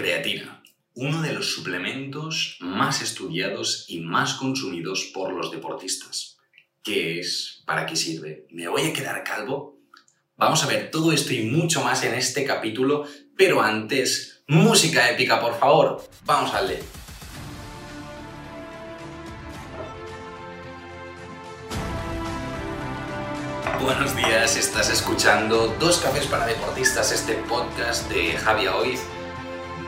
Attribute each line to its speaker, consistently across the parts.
Speaker 1: Creatina, uno de los suplementos más estudiados y más consumidos por los deportistas. ¿Qué es? ¿Para qué sirve? ¿Me voy a quedar calvo? Vamos a ver todo esto y mucho más en este capítulo, pero antes, música épica, por favor. Vamos a leer. Buenos días, estás escuchando Dos Cafés para Deportistas, este podcast de Javi Oiz,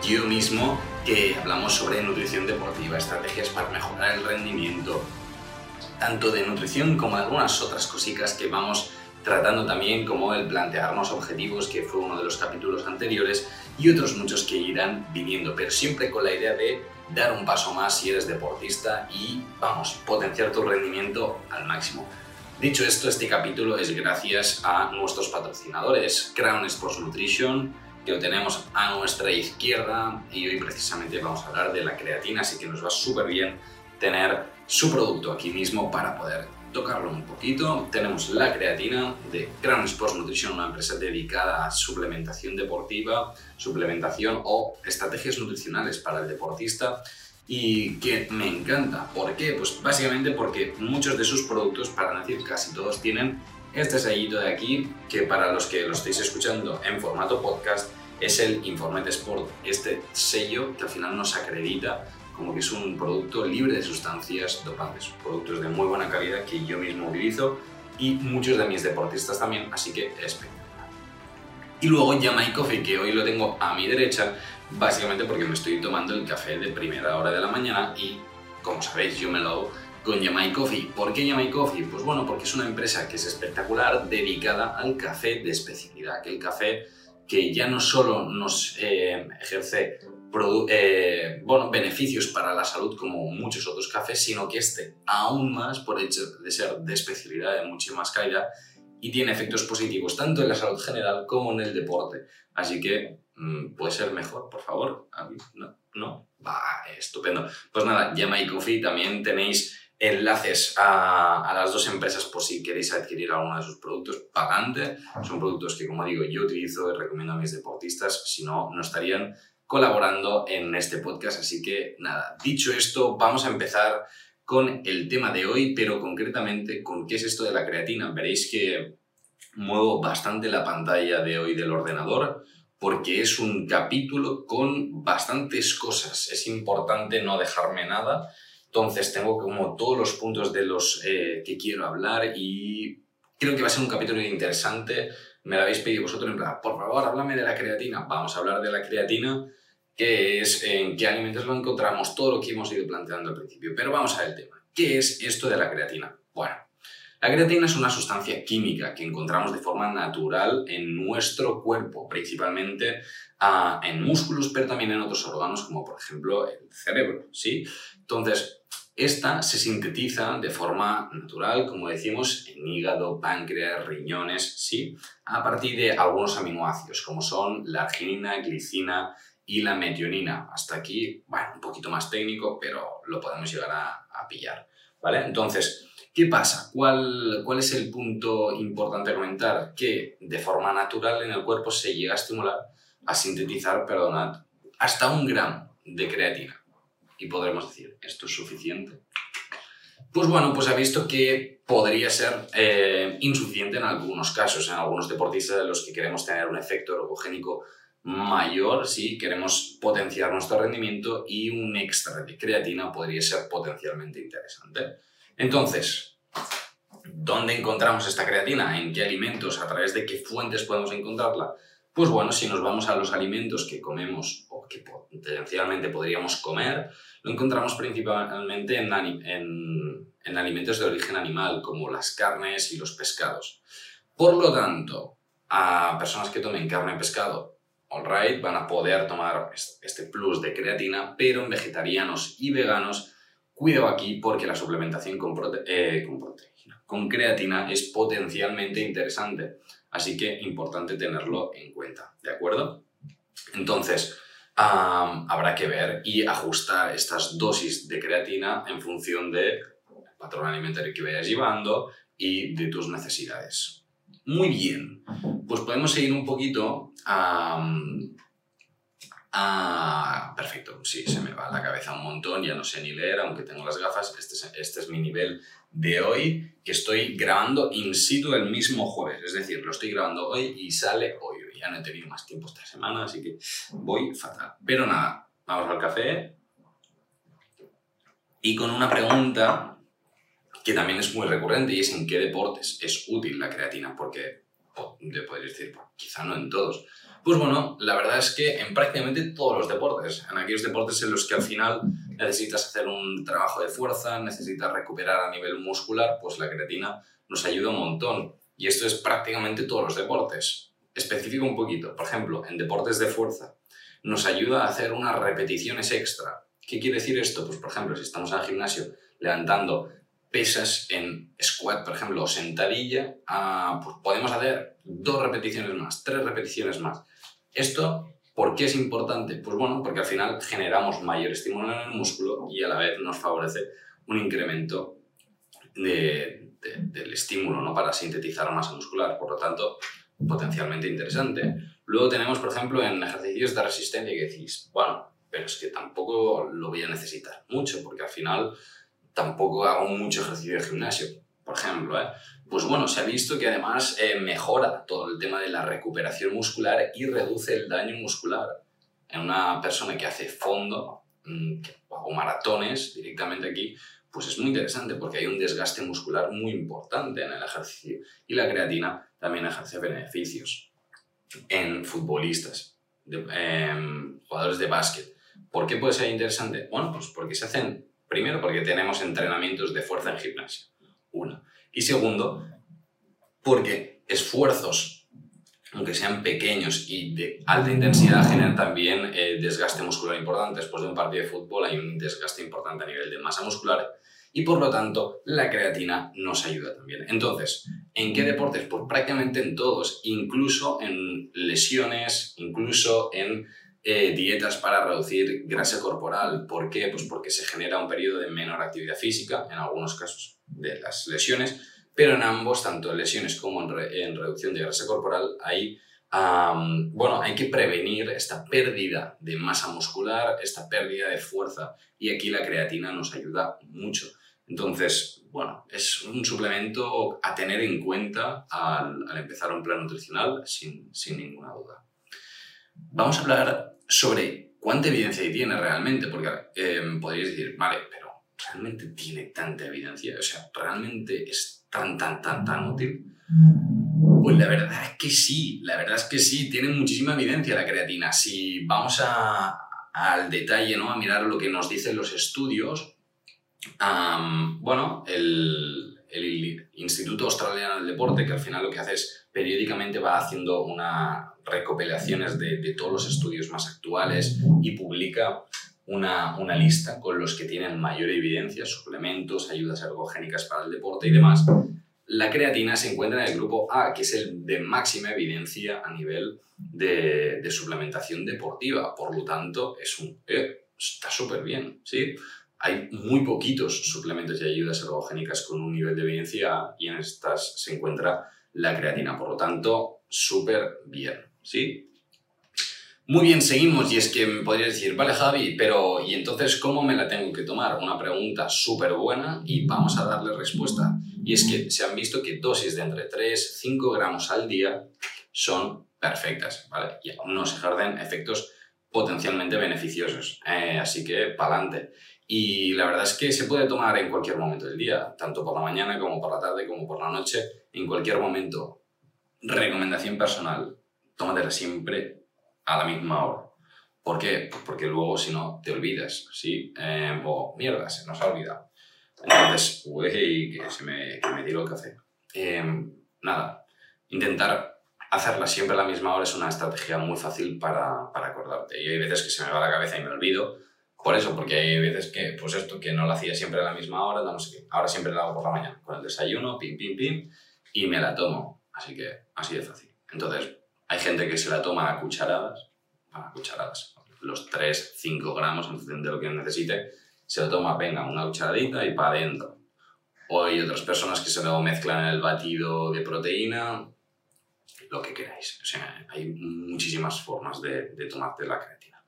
Speaker 1: yo mismo, que hablamos sobre nutrición deportiva, estrategias para mejorar el rendimiento, tanto de nutrición como de algunas otras cositas que vamos tratando también, como el plantearnos objetivos, que fue uno de los capítulos anteriores, y otros muchos que irán viniendo, pero siempre con la idea de dar un paso más si eres deportista y, vamos, potenciar tu rendimiento al máximo. Dicho esto, este capítulo es gracias a nuestros patrocinadores, Crown Sports Nutrition, que lo tenemos a nuestra izquierda y hoy precisamente vamos a hablar de la creatina, así que nos va súper bien tener su producto aquí mismo para poder tocarlo un poquito. Tenemos la creatina de Crown Sports Nutrition, una empresa dedicada a suplementación deportiva, suplementación o estrategias nutricionales para el deportista y que me encanta. ¿Por qué? Pues básicamente porque muchos de sus productos, para decir casi todos, tienen este sellito de aquí, que para los que lo estéis escuchando en formato podcast, es el Informet Sport. Este sello que al final nos acredita como que es un producto libre de sustancias dopantes, productos de muy buena calidad que yo mismo utilizo y muchos de mis deportistas también, así que espectacular. Y luego Jamaica Coffee, que hoy lo tengo a mi derecha, básicamente porque me estoy tomando el café de primera hora de la mañana y, como sabéis, yo me lo hago con Yamai Coffee. ¿Por qué Yamai Coffee? Pues bueno, porque es una empresa que es espectacular, dedicada al café de especialidad, que el café que ya no solo nos eh, ejerce eh, beneficios para la salud como muchos otros cafés, sino que este aún más por hecho de ser de especialidad de mucha más calidad y tiene efectos positivos tanto en la salud general como en el deporte. Así que Mm, puede ser mejor, por favor. No, no. Va, estupendo. Pues nada, Llama y Coffee también tenéis enlaces a, las dos empresas por si queréis adquirir alguno de sus productos pagante. Son productos que, como digo, yo utilizo y recomiendo a mis deportistas, si no, no estarían colaborando en este podcast. Así que nada, dicho esto, vamos a empezar con el tema de hoy, pero concretamente con qué es esto de la creatina. Veréis que muevo bastante la pantalla de hoy del ordenador porque es un capítulo con bastantes cosas. Es importante no dejarme nada. Entonces tengo como todos los puntos de los eh, que quiero hablar y creo que va a ser un capítulo interesante. Me lo habéis pedido vosotros en plan, por favor, háblame de la creatina. Vamos a hablar de la creatina, que es en qué alimentos lo encontramos, todo lo que hemos ido planteando al principio. Pero vamos al tema. ¿Qué es esto de la creatina? Bueno, la creatina es una sustancia química que encontramos de forma natural en nuestro cuerpo, principalmente en músculos, pero también en otros órganos, como por ejemplo el cerebro. ¿sí? Entonces, esta se sintetiza de forma natural, como decimos, en hígado, páncreas, riñones, ¿sí? a partir de algunos aminoácidos, como son la arginina, glicina y la metionina. Hasta aquí, bueno, un poquito más técnico, pero lo podemos llegar a, pillar. ¿vale? Entonces, ¿Qué pasa? ¿Cuál, ¿Cuál es el punto importante a comentar? Que de forma natural en el cuerpo se llega a estimular, a sintetizar, perdonad, hasta un gramo de creatina. Y podremos decir, ¿esto es suficiente? Pues bueno, pues ha visto que podría ser eh, insuficiente en algunos casos, en algunos deportistas de los que queremos tener un efecto ergogénico mayor, si queremos potenciar nuestro rendimiento y un extra de creatina podría ser potencialmente interesante. Entonces, ¿dónde encontramos esta creatina? ¿En qué alimentos? ¿A través de qué fuentes podemos encontrarla? Pues bueno, si nos vamos a los alimentos que comemos o que potencialmente podríamos comer, lo encontramos principalmente en, en, alimentos de origen animal, como las carnes y los pescados. Por lo tanto, a personas que tomen carne y pescado, all right, van a poder tomar este plus de creatina, pero en vegetarianos y veganos Cuidado aquí porque la suplementación con, eh, creatina es potencialmente interesante, así que importante tenerlo en cuenta, ¿de acuerdo? Entonces, habrá que ver y ajustar estas dosis de creatina en función del patrón alimentario que vayas llevando y de tus necesidades. Muy bien, pues podemos seguir un poquito perfecto, sí, se me va la cabeza un montón, ya no sé ni leer, aunque tengo las gafas. Este es, este es mi nivel de hoy, que estoy grabando in situ el mismo jueves. Es decir, lo estoy grabando hoy y sale hoy. Ya no he tenido más tiempo esta semana, así que voy fatal. Pero nada, vamos al café. Y con una pregunta que también es muy recurrente y es en qué deportes es útil la creatina, porque podéis decir, quizá no en todos. Pues bueno, la verdad es que en prácticamente todos los deportes, en aquellos deportes en los que al final necesitas hacer un trabajo de fuerza, necesitas recuperar a nivel muscular, pues la creatina nos ayuda un montón. Y esto es prácticamente todos los deportes. Especifico un poquito. Por ejemplo, en deportes de fuerza, nos ayuda a hacer unas repeticiones extra. ¿Qué quiere decir esto? Pues por ejemplo, si estamos en el gimnasio levantando pesas en squat, por ejemplo, o sentadilla, ah, pues podemos hacer dos repeticiones más, tres repeticiones más. Esto, ¿por qué es importante? Pues bueno, porque al final generamos mayor estímulo en el músculo y a la vez nos favorece un incremento del estímulo ¿no? para sintetizar masa muscular. Por lo tanto, potencialmente interesante. Luego tenemos, por ejemplo, en ejercicios de resistencia que decís, bueno, pero es que tampoco lo voy a necesitar mucho, porque al final tampoco hago mucho ejercicio de gimnasio, por ejemplo. ¿eh? Pues bueno, se ha visto que además eh, mejora todo el tema de la recuperación muscular y reduce el daño muscular. En una persona que hace fondo mm, o maratones directamente aquí, pues es muy interesante porque hay un desgaste muscular muy importante en el ejercicio y la creatina también ejerce beneficios en futbolistas, em, jugadores de básquet. ¿Por qué puede ser interesante? Bueno, pues porque se hacen Primero, porque tenemos entrenamientos de fuerza en gimnasia. Una. Y segundo, porque esfuerzos, aunque sean pequeños y de alta intensidad, generan también eh, desgaste muscular importante. Después de un partido de fútbol hay un desgaste importante a nivel de masa muscular y por lo tanto la creatina nos ayuda también. Entonces, ¿en qué deportes? Pues prácticamente en todos, incluso en lesiones, incluso en eh, dietas para reducir grasa corporal. ¿Por qué? Pues porque se genera un periodo de menor actividad física, en algunos casos de las lesiones, pero en ambos, tanto en lesiones como en, reducción de grasa corporal, hay, bueno, hay que prevenir esta pérdida de masa muscular, esta pérdida de fuerza, y aquí la creatina nos ayuda mucho. Entonces, bueno, es un suplemento a tener en cuenta al, empezar un plan nutricional sin, sin ninguna duda. Vamos a hablar sobre cuánta evidencia tiene realmente, porque em, podríais decir, vale, pero ¿realmente tiene tanta evidencia? O sea, ¿realmente es tan, tan, tan, tan útil? Pues la verdad es que sí, la verdad es que sí, tiene muchísima evidencia la creatina. Si vamos a, al detalle, ¿no? a mirar lo que nos dicen los estudios, bueno, el, el Instituto Australiano del Deporte, que al final lo que hace es periódicamente va haciendo una recopilaciones de, todos los estudios más actuales y publica una, lista con los que tienen mayor evidencia, suplementos, ayudas ergogénicas para el deporte y demás. La creatina se encuentra en el grupo A, que es el de máxima evidencia a nivel de, suplementación deportiva. Por lo tanto, es un, eh, está súper bien, ¿sí? Hay muy poquitos suplementos y ayudas ergogénicas con un nivel de evidencia y en estas se encuentra la creatina. Por lo tanto, súper bien, ¿sí? Muy bien, seguimos y es que me podrías decir, vale Javi, pero ¿y entonces cómo me la tengo que tomar? Una pregunta súper buena y vamos a darle respuesta. Y es que se han visto que dosis de entre 3 5 gramos al día son perfectas, ¿vale? Y aún no se ejercen efectos potencialmente beneficiosos. Eh, así que, pa'lante. Y la verdad es que se puede tomar en cualquier momento del día, tanto por la mañana como por la tarde, como por la noche, en cualquier momento. Recomendación personal, tómatela siempre a la misma hora. ¿Por qué? Pues porque luego si no te olvidas, ¿sí? Eh, o mierda, se nos ha olvidado. Entonces, uy, que se me, que me tiro el café. Em, nada, intentar hacerla siempre a la misma hora es una estrategia muy fácil para, para acordarte. Y hay veces que se me va la cabeza y me olvido, por eso, porque hay veces que, pues esto, que no lo hacía siempre a la misma hora, no sé qué. Ahora siempre lo hago por la mañana, con el desayuno, pim, pim, pim, y me la tomo. Así que, así de fácil. Entonces, hay gente que se la toma a cucharadas, a cucharadas, los 3, 5 gramos en función de lo que necesite, se lo toma, venga, una cucharadita y para adentro. O hay otras personas que se lo mezclan en el batido de proteína, lo que queráis. O sea, hay muchísimas formas de, de tomarte la creatina.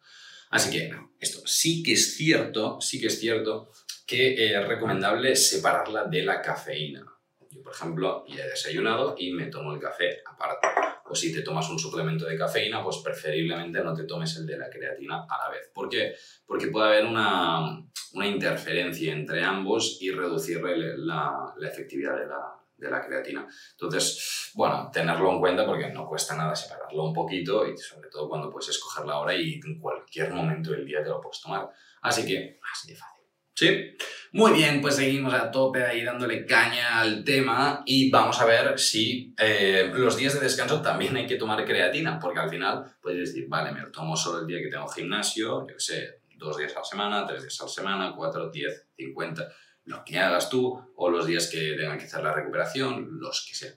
Speaker 1: Así que, esto sí que es cierto, sí que es cierto que es recomendable separarla de la cafeína. Yo, por ejemplo, ya he desayunado y me tomo el café aparte. O si te tomas un suplemento de cafeína, pues preferiblemente no te tomes el de la creatina a la vez. ¿Por qué? Porque puede haber una, una interferencia entre ambos y reducir la, la efectividad de la, de la creatina. Entonces, bueno, tenerlo en cuenta porque no cuesta nada separarlo un poquito y sobre todo cuando puedes escoger la hora y en cualquier momento del día te lo puedes tomar. Así que, así de fácil. ¿Sí? Muy bien, pues seguimos a tope ahí dándole caña al tema y vamos a ver si eh, los días de descanso también hay que tomar creatina, porque al final puedes decir, vale, me lo tomo solo el día que tengo gimnasio, yo sé, dos días a la semana, tres días a la semana, cuatro, diez, cincuenta, lo que hagas tú, o los días que tengan que hacer la recuperación, los que sean.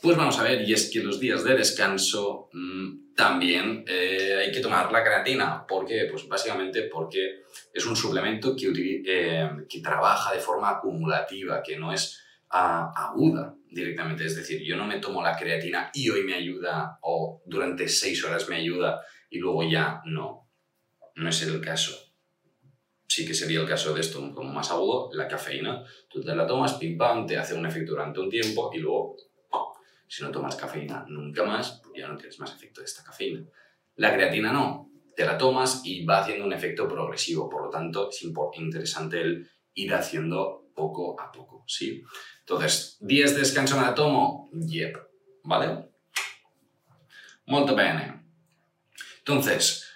Speaker 1: Pues vamos a ver, y es que los días de descanso mmm, también eh, hay que tomar la creatina. ¿Por qué? Pues básicamente porque es un suplemento que, eh, que trabaja de forma acumulativa, que no es uh, aguda directamente. Es decir, yo no me tomo la creatina y hoy me ayuda o durante seis horas me ayuda y luego ya no. No es el caso. Sí que sería el caso de esto, como más agudo, la cafeína. Tú te la tomas, pim pam, te hace un efecto durante un tiempo y luego si no tomas cafeína nunca más, ya no tienes más efecto de esta cafeína. La creatina no, te la tomas y va haciendo un efecto progresivo, por lo tanto es interesante el ir haciendo poco a poco, ¿sí? Entonces, ¿días de descanso me la tomo? Yep, ¿vale? Molto bene. Entonces,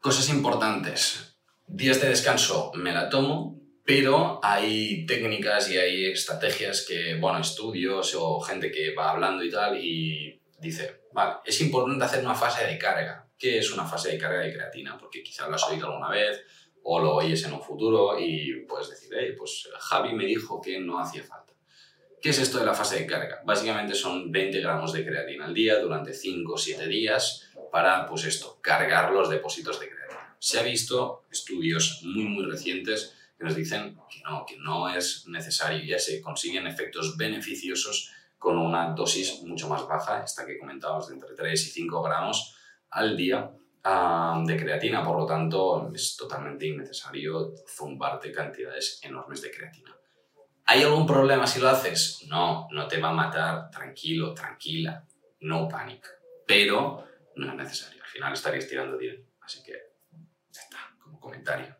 Speaker 1: cosas importantes. Días de descanso me la tomo, pero hay técnicas y hay estrategias que, bueno, estudios o gente que va hablando y tal y dice, vale, es importante hacer una fase de carga. ¿Qué es una fase de carga de creatina? Porque quizás lo has oído alguna vez o lo oyes en un futuro y puedes decir, hey, pues Javi me dijo que no hacía falta. ¿Qué es esto de la fase de carga? Básicamente son 20 gramos de creatina al día durante 5 o 7 días para, pues esto, cargar los depósitos de creatina. Se ha visto estudios muy, muy recientes que nos dicen que no, que no es necesario, ya se consiguen efectos beneficiosos con una dosis mucho más baja, esta que comentábamos de entre 3 y 5 gramos al día de creatina, por lo tanto es totalmente innecesario zumbarte cantidades enormes de creatina. ¿Hay algún problema si lo haces? No, no te va a matar, tranquilo, tranquila, no panic, pero no es necesario, al final estarías tirando bien, así que ya está, como comentario.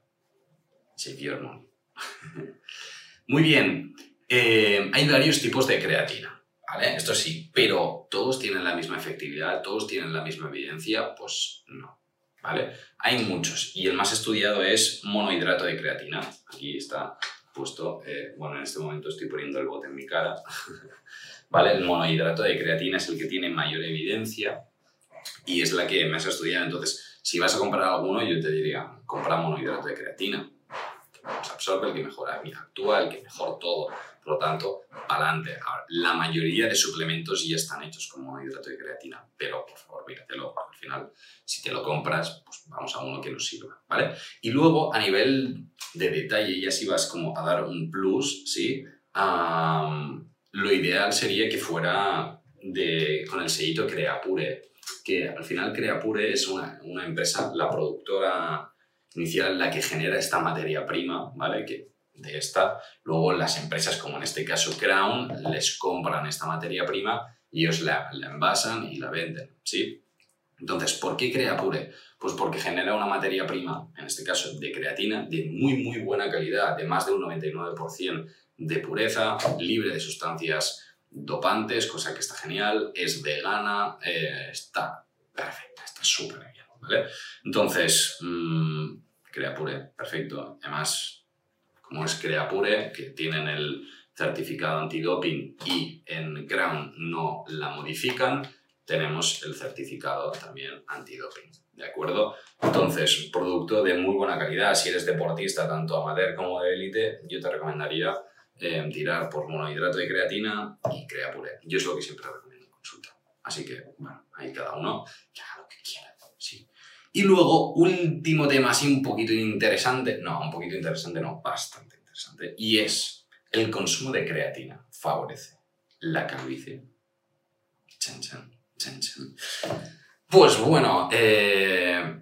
Speaker 1: Muy bien. Eh, hay varios tipos de creatina, ¿vale? Esto sí, pero todos tienen la misma efectividad, todos tienen la misma evidencia, pues no, ¿vale? Hay muchos y el más estudiado es monohidrato de creatina. Aquí está puesto, eh, bueno, en este momento estoy poniendo el bote en mi cara, ¿vale? El monohidrato de creatina es el que tiene mayor evidencia y es la que más estudiado. Entonces, si vas a comprar alguno, yo te diría, compra monohidrato de creatina se absorbe, el que mejor actúa, el que mejor todo. Por lo tanto, adelante. la mayoría de suplementos ya están hechos como hidrato de creatina, pero por favor, míratelo. Al final, si te lo compras, pues vamos a uno que nos sirva, ¿vale? Y luego, a nivel de detalle, ya si vas como a dar un plus, ¿sí? lo ideal sería que fuera de, con el sellito Creapure, que al final Creapure es una, una empresa, la productora inicial la que genera esta materia prima, ¿vale? Que de esta, luego las empresas, como en este caso Crown, les compran esta materia prima y ellos la, envasan y la venden, ¿sí? Entonces, ¿por qué crea Pure? Pues porque genera una materia prima, en este caso de creatina, de muy, muy buena calidad, de más de un 99% de pureza, libre de sustancias dopantes, cosa que está genial, es vegana, eh, está perfecta, está súper bien, ¿vale? Entonces, mmm, Creapure, perfecto. Además, como es Creapure, que tienen el certificado antidoping y en Crown no la modifican, tenemos el certificado también antidoping. ¿De acuerdo? Entonces, producto de muy buena calidad. Si eres deportista, tanto amateur como de élite, yo te recomendaría eh, tirar por monohidrato de creatina y Creapure. Yo es lo que siempre recomiendo en consulta. Así que, bueno, ahí cada uno que lo que quiera. Y luego, último tema así un poquito interesante, no, un poquito interesante, no, bastante interesante, y es el consumo de creatina favorece la calvicie. Chan, chan, chan, chan. Pues bueno, eh,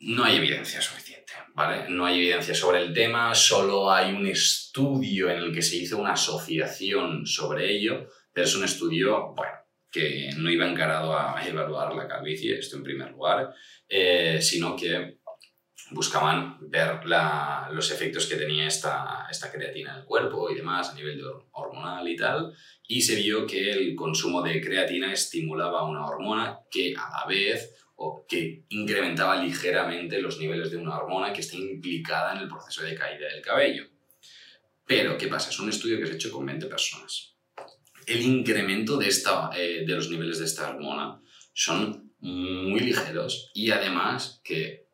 Speaker 1: no hay evidencia suficiente, ¿vale? No hay evidencia sobre el tema, solo hay un estudio en el que se hizo una asociación sobre ello, pero es un estudio, bueno, que no iba encarado a evaluar la calvicie, esto en primer lugar, eh, sino que buscaban ver los efectos que tenía esta, esta creatina en el cuerpo y demás a nivel hormonal y tal, y se vio que el consumo de creatina estimulaba una hormona que a la vez o que incrementaba ligeramente los niveles de una hormona que está implicada en el proceso de caída del cabello. Pero, ¿qué pasa? Es un estudio que se ha hecho con 20 personas. El incremento de, esta, eh, de los niveles de esta hormona son muy ligeros y además que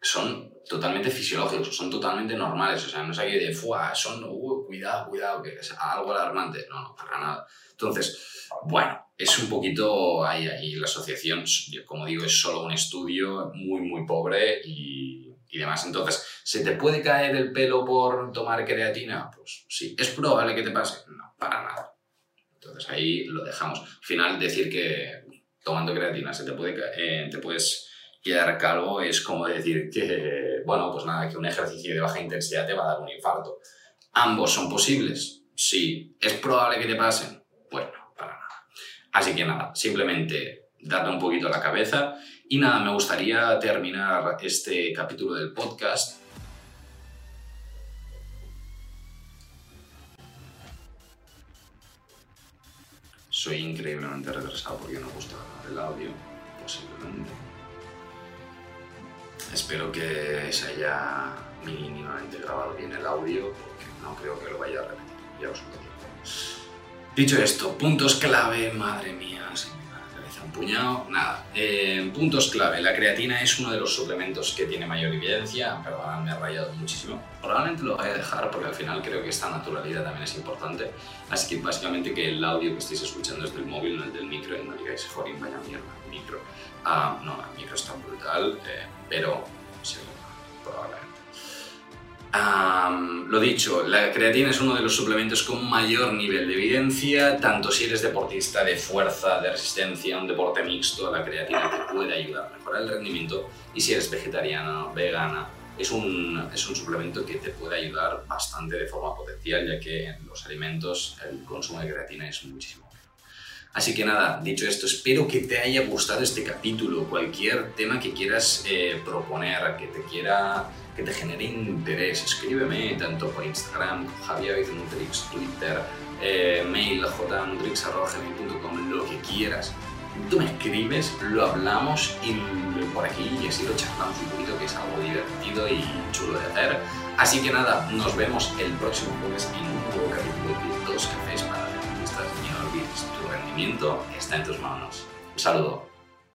Speaker 1: son totalmente fisiológicos, son totalmente normales, o sea, no es aquí de, fuá, son, uh, cuidado, cuidado, que es algo alarmante, no, no, para nada. Entonces, bueno, es un poquito ahí, la asociación, como digo, es solo un estudio muy, muy pobre y demás. Entonces, ¿se te puede caer el pelo por tomar creatina? Pues sí, ¿es probable que te pase? No, para nada. Entonces ahí lo dejamos. Al final, decir que tomando creatina se te puede, eh, te puedes quedar calvo es como decir que, bueno, pues nada, que un ejercicio de baja intensidad te va a dar un infarto. ¿Ambos son posibles? Sí. ¿Es probable que te pasen? Pues no, para nada. Así que nada, simplemente date un poquito la cabeza y nada, me gustaría terminar este capítulo del podcast soy increíblemente retrasado porque no gusta el audio, posiblemente. Espero que se haya mínimamente grabado bien el audio, porque no creo que lo vaya a repetir. Ya os lo digo. Dicho esto, puntos clave, madre mía, puñado. Nada, eh, puntos clave. La creatina es uno de los suplementos que tiene mayor evidencia. Perdón, me ha rayado muchísimo. Probablemente lo voy a dejar porque al final creo que esta naturalidad también es importante. Así que básicamente que el audio que estéis escuchando es del móvil, no el del micro, y no digáis, joder, vaya mierda, micro. Ah, no, el micro está brutal, eh, pero sí, probablemente. Lo dicho, la creatina es uno de los suplementos con mayor nivel de evidencia, tanto si eres deportista de fuerza, de resistencia, un deporte mixto, la creatina te puede ayudar a mejorar el rendimiento. Y si eres vegetariana, vegana, es un, es un suplemento que te puede ayudar bastante de forma potencial, ya que en los alimentos el consumo de creatina es muchísimo Así que nada, dicho esto, espero que te haya gustado este capítulo. Cualquier tema que quieras eh, proponer, que te quiera, que te genere interés, escríbeme tanto por Instagram, Javier Twitter, eh, mail jnutrix.com, lo que quieras. Tú me escribes, lo hablamos y por aquí y así lo charlamos un poquito, que es algo divertido y chulo de hacer. Así que nada, nos vemos el próximo jueves en un nuevo capítulo de Dos Cafés está en tus manos. Un saludo.